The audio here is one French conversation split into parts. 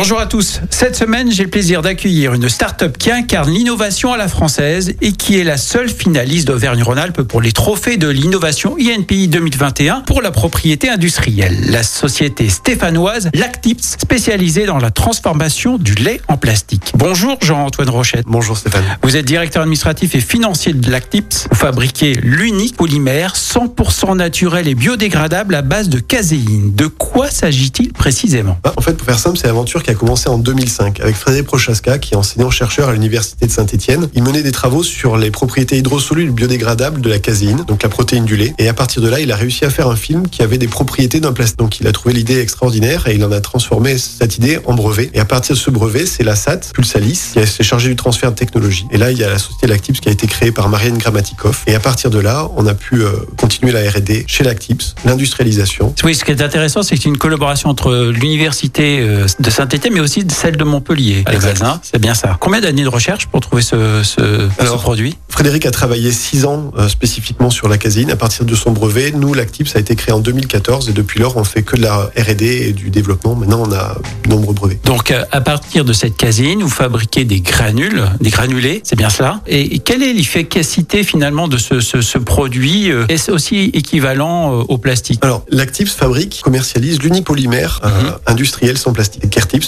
Bonjour à tous. Cette semaine, j'ai le plaisir d'accueillir une start-up qui incarne l'innovation à la française et qui est la seule finaliste d'Auvergne-Rhône-Alpes pour les trophées de l'innovation INPI 2021 pour la propriété industrielle. La société stéphanoise Lactips, spécialisée dans la transformation du lait en plastique. Bonjour Jean-Antoine Rochette. Bonjour Stéphane. Vous êtes directeur administratif et financier de Lactips. Vous fabriquez l'unique polymère 100% naturel et biodégradable à base de caséine. De quoi s'agit-il précisément? Bah, En fait, pour faire simple, c'est l'aventure a commencé en 2005 avec Frédéric Prochaska, qui est enseignant-chercheur à l'Université de Saint-Etienne. Il menait des travaux sur les propriétés hydrosolubles biodégradables de la caséine, donc la protéine du lait. Et à partir de là, il a réussi à faire un film qui avait des propriétés d'un plastique. Donc il a trouvé l'idée extraordinaire et il en a transformé cette idée en brevet. Et à partir de ce brevet, c'est la SAT, Pulsalis, qui s'est chargé du transfert de technologie. Et là, il y a la société Lactips qui a été créée par Marianne Grammatikov. Et à partir de là, on a pu euh, continuer la R&D chez Lactips, l'industrialisation. Oui, ce qui est intéressant, c'est que c'est une collaboration entre l'université euh, de saint mais aussi celle de Montpellier. Hein. c'est bien ça. Combien d'années de recherche pour trouver ce, ce, produit? Frédéric a travaillé six ans euh, spécifiquement sur la caséine à partir de son brevet. Nous, l'Actips a été créé en 2014 et depuis lors, on fait que de la R&D et du développement. Maintenant, on a de nombreux brevets. Donc, euh, à partir de cette caséine, vous fabriquez des granules, des granulés, c'est bien cela? Et quelle est l'efficacité finalement de ce, ce, ce produit euh, Est-ce aussi équivalent au plastique? Alors, l'Actips fabrique, commercialise l'unique polymère mhm. industriel sans plastique.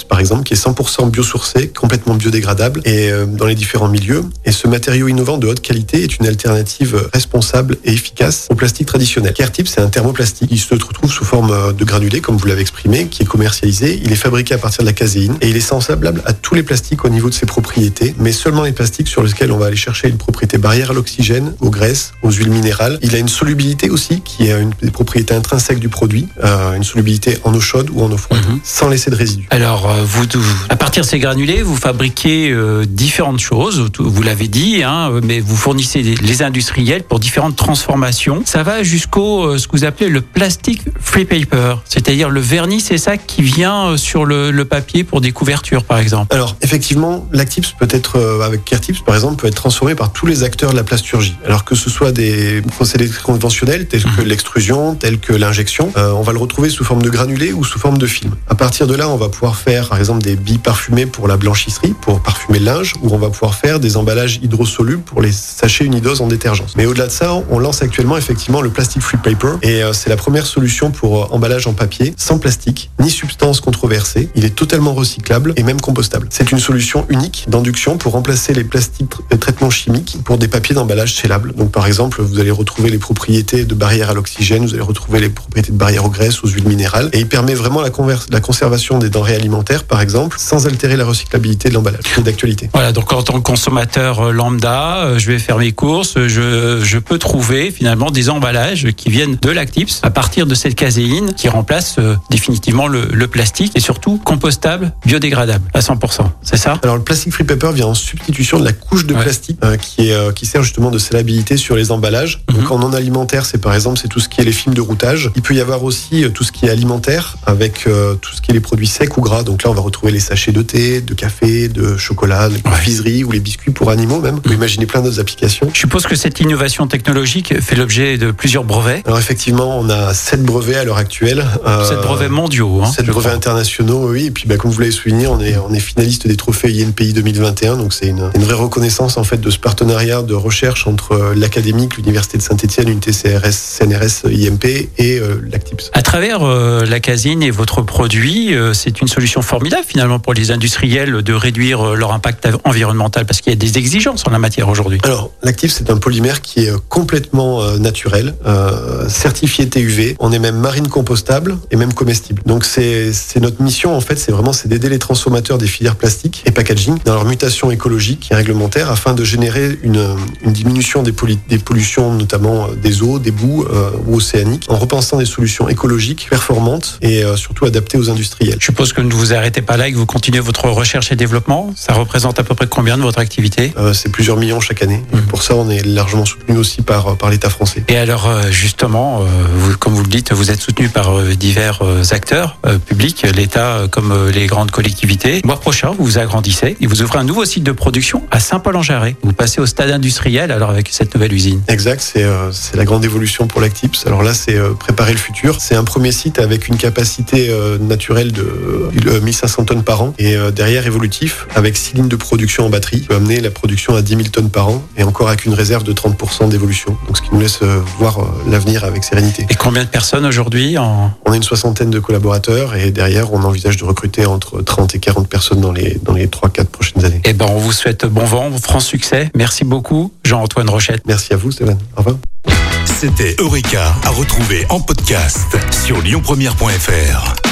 Par exemple, qui est 100% biosourcé, complètement biodégradable et dans les différents milieux. Et ce matériau innovant de haute qualité est une alternative responsable et efficace au plastique traditionnel. Kertip, c'est un thermoplastique. Il se retrouve sous forme de granulé, comme vous l'avez exprimé, qui est commercialisé. Il est fabriqué à partir de la caséine et il est sensible à tous les plastiques au niveau de ses propriétés, mais seulement les plastiques sur lesquels on va aller chercher une propriété barrière à l'oxygène, aux graisses, aux huiles minérales. Il a une solubilité aussi, qui est une des propriétés intrinsèques du produit, euh, une solubilité en eau chaude ou en eau froide, mhm. sans laisser de résidus. Alors, euh, vous, à partir de ces granulés, vous fabriquez euh, différentes choses. Vous l'avez dit, hein, mais vous fournissez les industriels pour différentes transformations. Ça va jusqu'au euh, ce que vous appelez le plastic free paper, c'est-à-dire le vernis, c'est ça qui vient euh, sur le, papier pour des couvertures, par exemple. Alors effectivement, l'actips peut être euh, avec Kertips par exemple peut être transformé par tous les acteurs de la plasturgie. Alors que ce soit des procédés conventionnels tels que mhm. l'extrusion, tels que l'injection, on va le retrouver sous forme de granulé ou sous forme de film. À partir de là, on va pouvoir faire par exemple des billes parfumées pour la blanchisserie, pour parfumer le linge, ou on va pouvoir faire des emballages hydrosolubles pour les sachets unidose en détergence. Mais au-delà de ça, on lance actuellement effectivement le plastic free paper et euh, c'est la première solution pour euh, emballage en papier sans plastique ni substance controversée. Il est totalement recyclable et même compostable. C'est une solution unique d'induction pour remplacer les plastiques de traitement chimiques pour des papiers d'emballage scellables. Donc par exemple, vous allez retrouver les propriétés de barrière à l'oxygène, vous allez retrouver les propriétés de barrière aux graisses, aux huiles minérales et il permet vraiment la conservation des denrées alimentaires par exemple sans altérer la recyclabilité de l'emballage. C'est d'actualité. Voilà, donc en tant que consommateur euh, lambda, je vais faire mes cours je, je peux trouver finalement des emballages qui viennent de Lactips à partir de cette caséine qui remplace euh, définitivement le, le, plastique et surtout compostable, biodégradable à 100%. C'est ça? Alors le plastic free paper vient en substitution de la couche de plastique euh, qui, est, euh, qui sert justement de scellabilité sur les emballages. Donc mhm. en non alimentaire, c'est par exemple c'est tout ce qui est les films de routage. Il peut y avoir aussi tout ce qui est alimentaire avec tout ce qui est les produits secs ou gras. Donc là, on va retrouver les sachets de thé, de café, de chocolat, de confiserie ou les biscuits pour animaux même. Vous imaginez plein d'autres applications. Je suppose que cette innovation technologique fait l'objet de plusieurs brevets. Alors effectivement, on a sept brevets à l'heure actuelle. Euh, sept brevets mondiaux. Hein, sept brevets internationaux, oui. Et puis, bah, comme vous l'avez souligné, on est, on est finaliste des trophées INPI 2021. Donc c'est une, vraie reconnaissance en fait de ce partenariat de recherche entre euh, l'académique, l'université de Saint-Etienne, l'unité CRS, CNRS, IMP et euh, l'Actips. À travers euh, la casine et votre produit, c'est une solution formidable finalement pour les industriels de réduire leur impact environnemental parce qu'il y a des exigences en la matière aujourd'hui. Alors l'Actips, c'est un polymère qui est euh, complètement euh, naturel, euh, certifié TUV. On est même marine compostable et même comestible. Donc c'est notre mission en fait, c'est vraiment c'est d'aider les transformateurs des filières plastiques et packaging dans leur mutation écologique et réglementaire afin de générer une, une diminution des, des, pollutions, notamment des eaux, des boues ou océaniques, en repensant des solutions écologiques performantes et surtout adaptées aux industriels. Je suppose que vous vous arrêtez pas là et que vous continuez votre recherche et développement, ça représente à peu près combien de votre activité? Euh, c'est plusieurs millions chaque année. Mhm. pour ça, on est largement soutenu aussi par, par l'État français. Et alors euh, justement, euh, vous, comme vous le dites, vous êtes soutenu par euh, divers euh, acteurs euh, publics, l'État euh, comme euh, les grandes collectivités. Le mois prochain, vous vous agrandissez et vous ouvrez un nouveau site de production à Saint-Paul-en-Jarret. Vous passez au stade industriel alors avec cette nouvelle usine. Exact, c'est euh, la grande évolution pour l'Actips. Alors là, c'est euh, préparer le futur. C'est un premier site avec une capacité euh, naturelle de euh, 1500 tonnes par an et euh, derrière évolutif avec 6 lignes de production en batterie qui peut amener la production à 10 000 tonnes par an et encore avec une réserve de 30% d'évolution. Donc ce qui nous laisse euh, voir euh, l'avenir avec sérénité. Et combien de personnes aujourd'hui en... On a une soixantaine de collaborateurs et derrière, on envisage de recruter entre 30 et 40 personnes dans les, dans les 3-4 prochaines années. Eh ben, on vous souhaite bon vent, franc succès. Merci beaucoup, Jean-Antoine Rochette. Merci à vous, Stéphane. Au revoir. C'était Eureka à retrouver en podcast sur lyonpremière.fr.